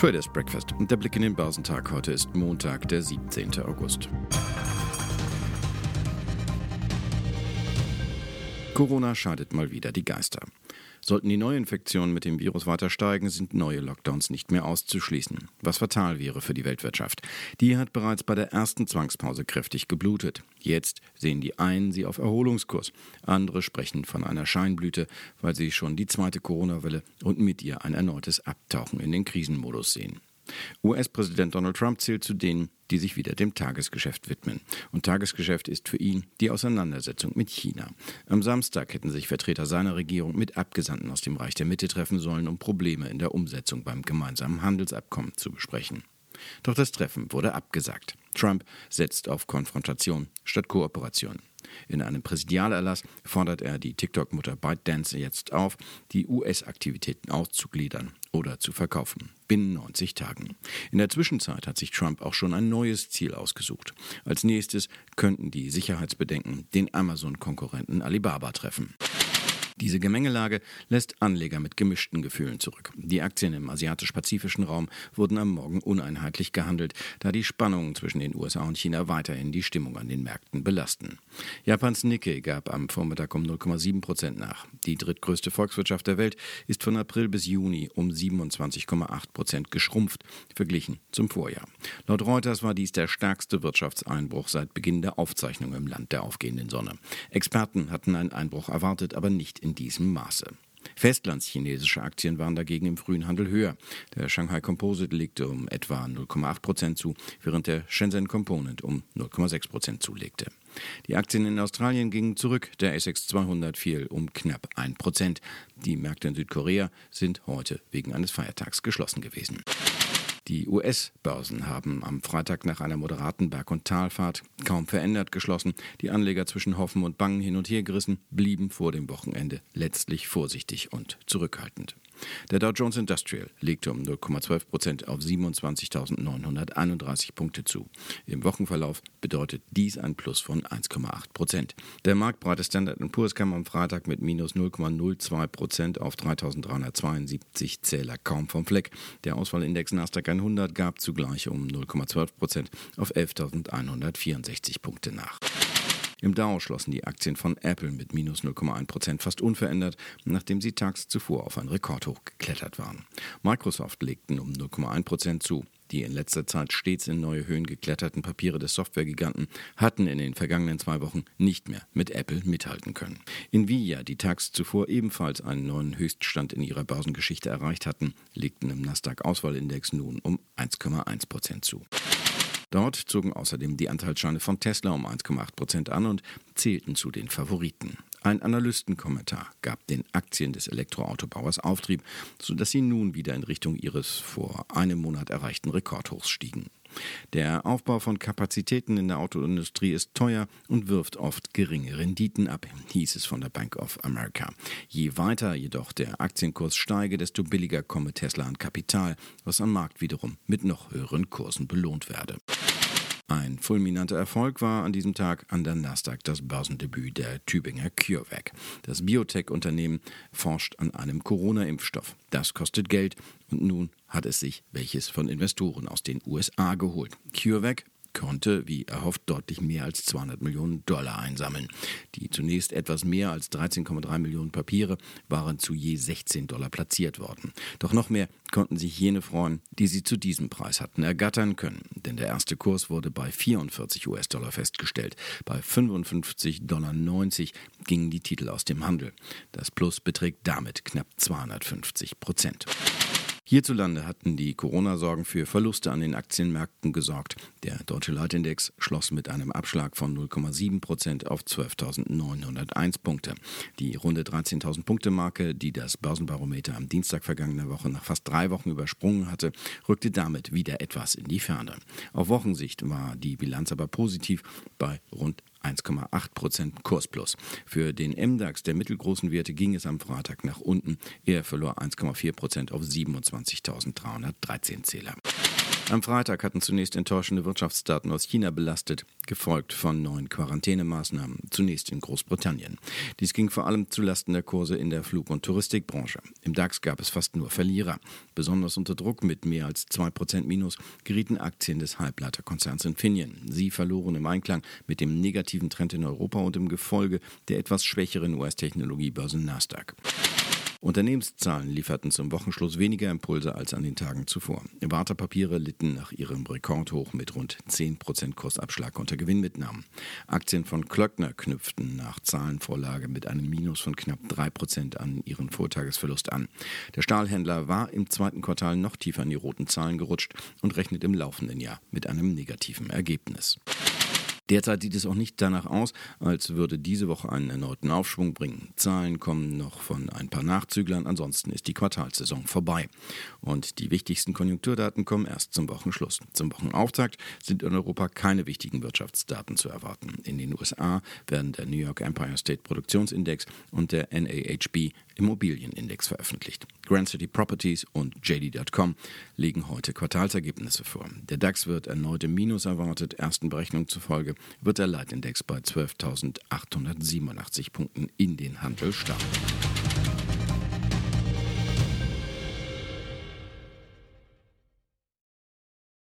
Traders Breakfast. Der Blick in den Börsentag. Heute ist Montag, der 17. August. Corona scheidet mal wieder die Geister. Sollten die Neuinfektionen mit dem Virus weiter steigen, sind neue Lockdowns nicht mehr auszuschließen, was fatal wäre für die Weltwirtschaft. Die hat bereits bei der ersten Zwangspause kräftig geblutet. Jetzt sehen die einen sie auf Erholungskurs, andere sprechen von einer Scheinblüte, weil sie schon die zweite Corona-Welle und mit ihr ein erneutes Abtauchen in den Krisenmodus sehen. US-Präsident Donald Trump zählt zu denen, die sich wieder dem Tagesgeschäft widmen. Und Tagesgeschäft ist für ihn die Auseinandersetzung mit China. Am Samstag hätten sich Vertreter seiner Regierung mit Abgesandten aus dem Reich der Mitte treffen sollen, um Probleme in der Umsetzung beim gemeinsamen Handelsabkommen zu besprechen. Doch das Treffen wurde abgesagt. Trump setzt auf Konfrontation statt Kooperation. In einem Präsidialerlass fordert er die TikTok-Mutter ByteDance jetzt auf, die US-Aktivitäten auszugliedern oder zu verkaufen. Binnen 90 Tagen. In der Zwischenzeit hat sich Trump auch schon ein neues Ziel ausgesucht. Als nächstes könnten die Sicherheitsbedenken den Amazon-Konkurrenten Alibaba treffen. Diese Gemengelage lässt Anleger mit gemischten Gefühlen zurück. Die Aktien im asiatisch-pazifischen Raum wurden am Morgen uneinheitlich gehandelt, da die Spannungen zwischen den USA und China weiterhin die Stimmung an den Märkten belasten. Japans Nikkei gab am Vormittag um 0,7 Prozent nach. Die drittgrößte Volkswirtschaft der Welt ist von April bis Juni um 27,8 Prozent geschrumpft, verglichen zum Vorjahr. Laut Reuters war dies der stärkste Wirtschaftseinbruch seit Beginn der Aufzeichnung im Land der aufgehenden Sonne. Experten hatten einen Einbruch erwartet, aber nicht in in diesem Maße. Festlandschinesische Aktien waren dagegen im frühen Handel höher. Der Shanghai Composite legte um etwa 0,8 Prozent zu, während der Shenzhen Component um 0,6 Prozent zulegte. Die Aktien in Australien gingen zurück, der ASX 200 fiel um knapp 1 Prozent. Die Märkte in Südkorea sind heute wegen eines Feiertags geschlossen gewesen. Die US-Börsen haben am Freitag nach einer moderaten Berg- und Talfahrt kaum verändert geschlossen. Die Anleger zwischen Hoffen und Bangen hin und her gerissen, blieben vor dem Wochenende letztlich vorsichtig und zurückhaltend. Der Dow Jones Industrial legte um 0,12 Prozent auf 27.931 Punkte zu. Im Wochenverlauf bedeutet dies ein Plus von 1,8 Prozent. Der marktbreite Standard Poor's kam am Freitag mit minus 0,02 Prozent auf 3.372 Zähler kaum vom Fleck. Der Auswahlindex Nasdaq 100 gab zugleich um 0,12 Prozent auf 11.164 Punkte nach. Im Dow schlossen die Aktien von Apple mit minus 0,1 Prozent fast unverändert, nachdem sie tags zuvor auf ein Rekordhoch geklettert waren. Microsoft legten um 0,1 Prozent zu. Die in letzter Zeit stets in neue Höhen gekletterten Papiere des Softwaregiganten hatten in den vergangenen zwei Wochen nicht mehr mit Apple mithalten können. Nvidia, die tags zuvor ebenfalls einen neuen Höchststand in ihrer Börsengeschichte erreicht hatten, legten im Nasdaq-Auswahlindex nun um 1,1 Prozent zu. Dort zogen außerdem die Anteilsscheine von Tesla um 1,8 Prozent an und zählten zu den Favoriten. Ein Analystenkommentar gab den Aktien des Elektroautobauers Auftrieb, sodass sie nun wieder in Richtung ihres vor einem Monat erreichten Rekordhochs stiegen. Der Aufbau von Kapazitäten in der Autoindustrie ist teuer und wirft oft geringe Renditen ab, hieß es von der Bank of America. Je weiter jedoch der Aktienkurs steige, desto billiger komme Tesla an Kapital, was am Markt wiederum mit noch höheren Kursen belohnt werde. Ein fulminanter Erfolg war an diesem Tag an der Nasdaq das Börsendebüt der Tübinger CureVac. Das Biotech-Unternehmen forscht an einem Corona-Impfstoff. Das kostet Geld und nun hat es sich welches von Investoren aus den USA geholt. CureVac konnte, wie erhofft, deutlich mehr als 200 Millionen Dollar einsammeln. Die zunächst etwas mehr als 13,3 Millionen Papiere waren zu je 16 Dollar platziert worden. Doch noch mehr konnten sich jene freuen, die sie zu diesem Preis hatten ergattern können. Denn der erste Kurs wurde bei 44 US-Dollar festgestellt. Bei 55,90 Dollar gingen die Titel aus dem Handel. Das Plus beträgt damit knapp 250 Prozent. Hierzulande hatten die Corona-Sorgen für Verluste an den Aktienmärkten gesorgt. Der deutsche Leitindex schloss mit einem Abschlag von 0,7 Prozent auf 12.901 Punkte. Die runde 13.000 Punkte Marke, die das Börsenbarometer am Dienstag vergangener Woche nach fast drei Wochen übersprungen hatte, rückte damit wieder etwas in die Ferne. Auf Wochensicht war die Bilanz aber positiv bei rund 1,8 Prozent Kursplus. Für den MDAX der mittelgroßen Werte ging es am Freitag nach unten. Er verlor 1,4 Prozent auf 27.313 Zähler. Am Freitag hatten zunächst enttäuschende Wirtschaftsdaten aus China belastet, gefolgt von neuen Quarantänemaßnahmen, zunächst in Großbritannien. Dies ging vor allem zulasten der Kurse in der Flug- und Touristikbranche. Im DAX gab es fast nur Verlierer. Besonders unter Druck mit mehr als 2% Minus gerieten Aktien des Halbleiterkonzerns Infineon. Sie verloren im Einklang mit dem negativen Trend in Europa und im Gefolge der etwas schwächeren US-Technologiebörse Nasdaq. Unternehmenszahlen lieferten zum Wochenschluss weniger Impulse als an den Tagen zuvor. Wartepapiere litten nach ihrem Rekordhoch mit rund 10% Kursabschlag unter Gewinnmitnahmen. Aktien von Klöckner knüpften nach Zahlenvorlage mit einem Minus von knapp 3% an ihren Vortagesverlust an. Der Stahlhändler war im zweiten Quartal noch tiefer in die roten Zahlen gerutscht und rechnet im laufenden Jahr mit einem negativen Ergebnis. Derzeit sieht es auch nicht danach aus, als würde diese Woche einen erneuten Aufschwung bringen. Zahlen kommen noch von ein paar Nachzüglern, ansonsten ist die Quartalsaison vorbei. Und die wichtigsten Konjunkturdaten kommen erst zum Wochenschluss. Zum Wochenauftakt sind in Europa keine wichtigen Wirtschaftsdaten zu erwarten. In den USA werden der New York Empire State Produktionsindex und der NAHB Immobilienindex veröffentlicht. Grand City Properties und JD.com legen heute Quartalsergebnisse vor. Der DAX wird erneut im Minus erwartet, ersten Berechnungen zufolge wird der Leitindex bei 12.887 Punkten in den Handel starten.